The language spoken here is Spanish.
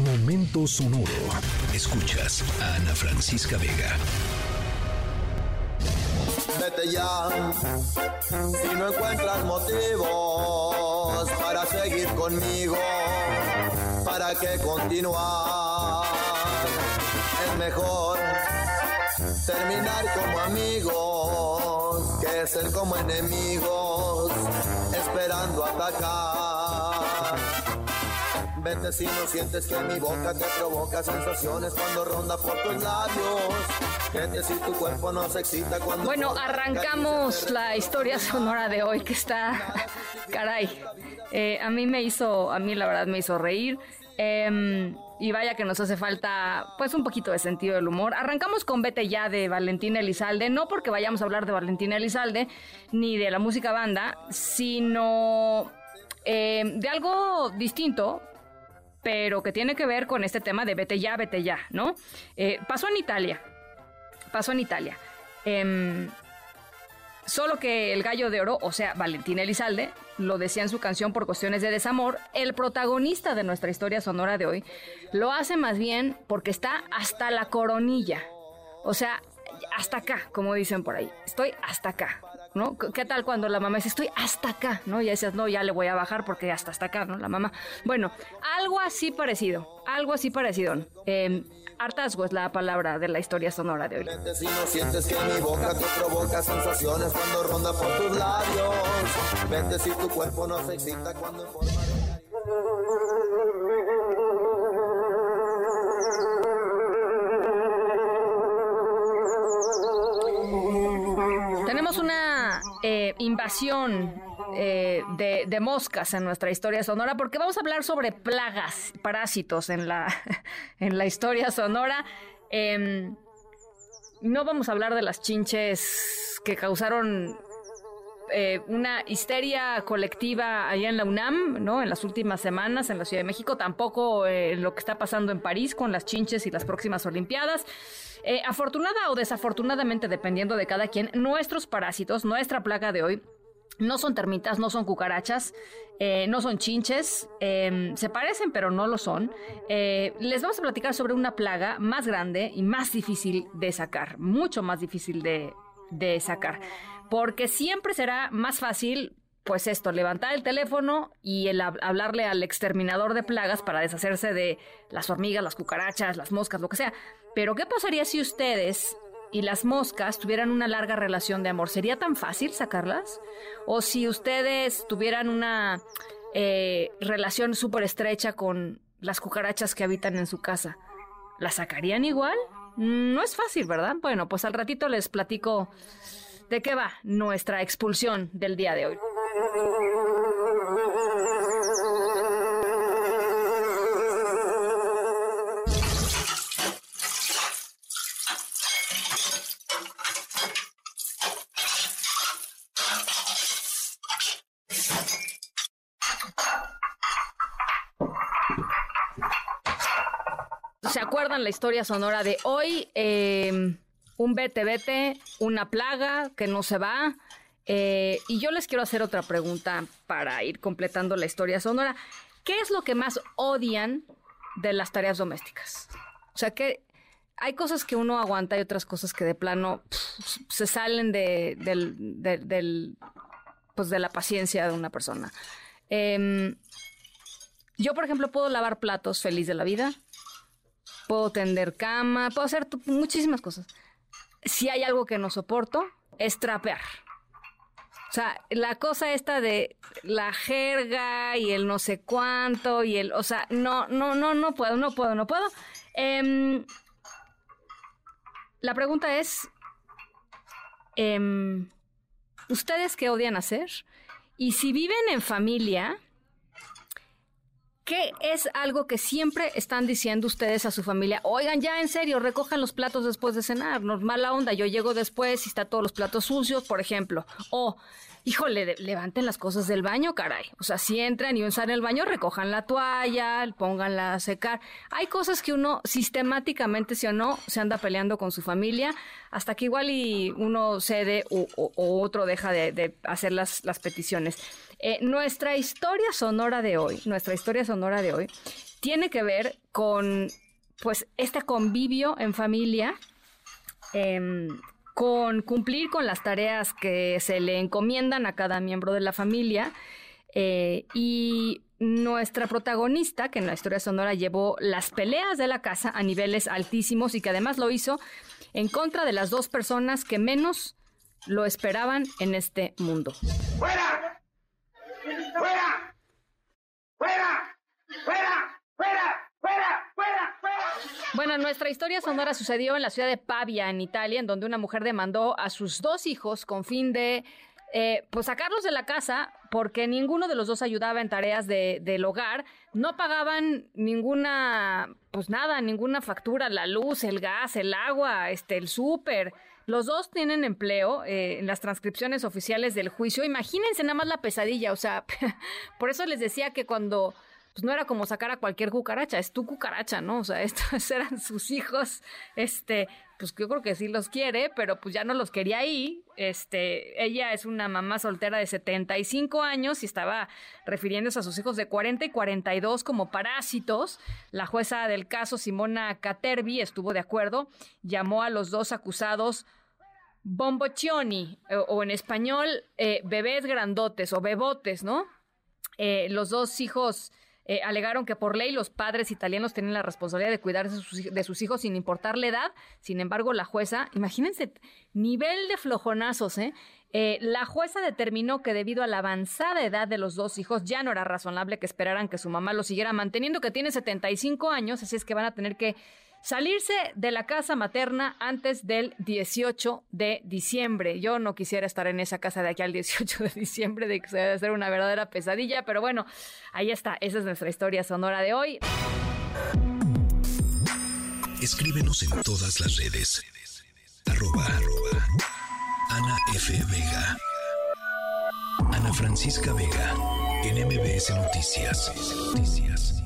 Momento sonoro. Escuchas a Ana Francisca Vega. Vete ya, si no encuentras motivos para seguir conmigo, para qué continuar. Es mejor terminar como amigos que ser como enemigos, esperando atacar. Vete si no sientes que mi boca te provoca sensaciones cuando ronda por tus labios. Vete si tu cuerpo no se excita cuando. Bueno, arrancamos la historia sonora de hoy que está. Caray. Eh, a mí me hizo, a mí la verdad me hizo reír. Em, y vaya que nos hace falta, pues, un poquito de sentido del humor. Arrancamos con Vete Ya de Valentina Elizalde, no porque vayamos a hablar de Valentina Elizalde ni de la música banda, sino em, de algo distinto, pero que tiene que ver con este tema de vete ya, vete ya, ¿no? Eh, pasó en Italia, pasó en Italia. Em, solo que el gallo de oro, o sea, Valentina Elizalde, lo decía en su canción por cuestiones de desamor, el protagonista de nuestra historia sonora de hoy lo hace más bien porque está hasta la coronilla. O sea, hasta acá, como dicen por ahí. Estoy hasta acá, ¿no? ¿Qué tal cuando la mamá dice, estoy hasta acá, ¿no? Y decías, no, ya le voy a bajar porque hasta hasta acá, ¿no? La mamá. Bueno, algo así parecido, algo así parecido. Eh, hartazgo es la palabra de la historia sonora de hoy. Si no sientes que mi boca te provoca sensaciones cuando ronda por tus labios. Vete si tu cuerpo no se excita cuando en forma de... Tenemos una eh, invasión eh, de, moscas en nuestra historia sonora porque vamos a hablar sobre plagas, parásitos en la, en la historia sonora. Em, no vamos a hablar de las chinches que causaron eh, una histeria colectiva allá en la UNAM, ¿no? En las últimas semanas en la Ciudad de México, tampoco eh, lo que está pasando en París con las chinches y las próximas Olimpiadas. Eh, afortunada o desafortunadamente, dependiendo de cada quien, nuestros parásitos, nuestra plaga de hoy, no son termitas, no son cucarachas, eh, no son chinches, eh, se parecen pero no lo son. Eh, les vamos a platicar sobre una plaga más grande y más difícil de sacar, mucho más difícil de, de sacar, porque siempre será más fácil pues esto, levantar el teléfono y el hab- hablarle al exterminador de plagas para deshacerse de las hormigas, las cucarachas, las moscas, lo que sea. Pero ¿qué pasaría si ustedes y las moscas tuvieran una larga relación de amor? ¿Sería tan fácil sacarlas? ¿O si ustedes tuvieran una eh, relación súper estrecha con las cucarachas que habitan en su casa? ¿Las sacarían igual? No es fácil, ¿verdad? Bueno, pues al ratito les platico de qué va nuestra expulsión del día de hoy. ¿Se acuerdan la historia sonora de hoy? Eh, un vete vete, una plaga que no se va. Eh, y yo les quiero hacer otra pregunta para ir completando la historia sonora. ¿Qué es lo que más odian de las tareas domésticas? O sea, que hay cosas que uno aguanta y otras cosas que de plano se salen de, del, de- del, pues de la paciencia de una persona. Em, yo, por ejemplo, puedo lavar platos feliz de la vida, puedo tender cama, puedo hacer muchísimas cosas. Si hay algo que no soporto, es trapear. O sea, la cosa esta de la jerga y el no sé cuánto y el, o sea, no, no, no, no puedo, no puedo, no puedo. Em, la pregunta es, em, ¿ustedes qué odian hacer? Y si viven en familia, ¿Qué es algo que siempre están diciendo ustedes a su familia? Oigan, ya en serio, recojan los platos después de cenar. No es mala onda, yo llego después y está todos los platos sucios, por ejemplo. O, híjole, levanten las cosas del baño, caray. O sea, si entran y usan el baño, recojan la toalla, pónganla a secar. Hay cosas que uno sistemáticamente, sí o no, se anda peleando con su familia, hasta que igual y uno cede o, otro deja de, hacer las, las peticiones. Eh, nuestra historia sonora de hoy, nuestra historia sonora de hoy, tiene que ver con pues este convivio en familia, em, con cumplir con las tareas que se le encomiendan a cada miembro de la familia eh, y nuestra protagonista, que en la historia sonora llevó las peleas de la casa a niveles altísimos y que además lo hizo en contra de las dos personas que menos lo esperaban en este mundo. ¡Fuera! ¡Fuera! ¡Fuera! ¡Fuera! ¡Fuera! ¡Fuera! ¡Fuera! Bueno, nuestra historia sonora sucedió en la ciudad de Pavia, en Italia, en donde una mujer demandó a sus dos hijos con fin de eh, pues sacarlos de la casa porque ninguno de los dos ayudaba en tareas de, del hogar, no pagaban ninguna, pues nada, ninguna factura, la luz, el gas, el agua, este, el súper. Los dos tienen empleo eh, en las transcripciones oficiales del juicio. Imagínense nada más la pesadilla, o sea, por eso les decía que cuando pues no era como sacar a cualquier cucaracha, es tu cucaracha, ¿no? O sea, estos eran sus hijos, este, pues yo creo que sí los quiere, pero pues ya no los quería ahí. Este, ella es una mamá soltera de 75 años y estaba refiriéndose a sus hijos de 40 y 42 como parásitos. La jueza del caso, Simona Caterbi, estuvo de acuerdo, llamó a los dos acusados bomboccioni, o, en español, eh, bebés grandotes o bebotes, ¿no? Eh, los dos hijos eh, alegaron que por ley los padres italianos tienen la responsabilidad de cuidar de sus, hijos sin importar la edad. Sin embargo, la jueza, imagínense, nivel de flojonazos, ¿eh? ¿eh? La jueza determinó que debido a la avanzada edad de los dos hijos ya no era razonable que esperaran que su mamá lo siguiera manteniendo, que tiene 75 años, así es que van a tener que salirse de la casa materna antes del 18 de diciembre. Yo no quisiera estar en esa casa de aquí al 18 de diciembre, de que se debe ser una verdadera pesadilla, pero bueno, ahí está, esa es nuestra historia sonora de hoy. Escríbenos en todas las redes. Arroba, Ana F. Vega. Ana Francisca Vega. En MBS Noticias. Noticias.